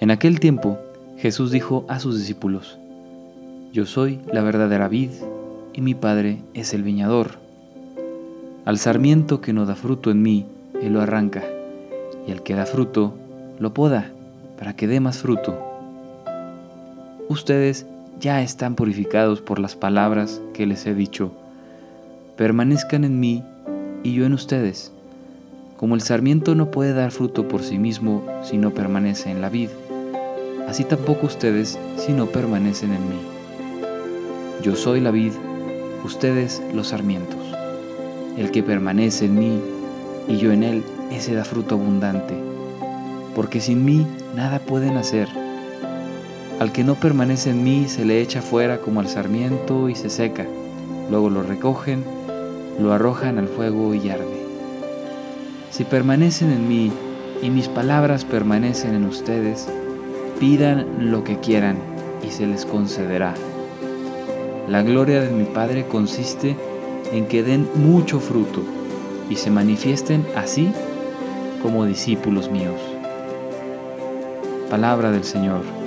En aquel tiempo Jesús dijo a sus discípulos, Yo soy la verdadera vid y mi Padre es el viñador. Al sarmiento que no da fruto en mí, Él lo arranca, y al que da fruto, lo poda, para que dé más fruto. Ustedes ya están purificados por las palabras que les he dicho. Permanezcan en mí y yo en ustedes. Como el sarmiento no puede dar fruto por sí mismo si no permanece en la vid, así tampoco ustedes si no permanecen en mí. Yo soy la vid, ustedes los sarmientos. El que permanece en mí y yo en él, ese da fruto abundante, porque sin mí nada pueden hacer. Al que no permanece en mí se le echa fuera como al sarmiento y se seca. Luego lo recogen, lo arrojan al fuego y arde. Si permanecen en mí y mis palabras permanecen en ustedes, pidan lo que quieran y se les concederá. La gloria de mi Padre consiste en que den mucho fruto y se manifiesten así como discípulos míos. Palabra del Señor.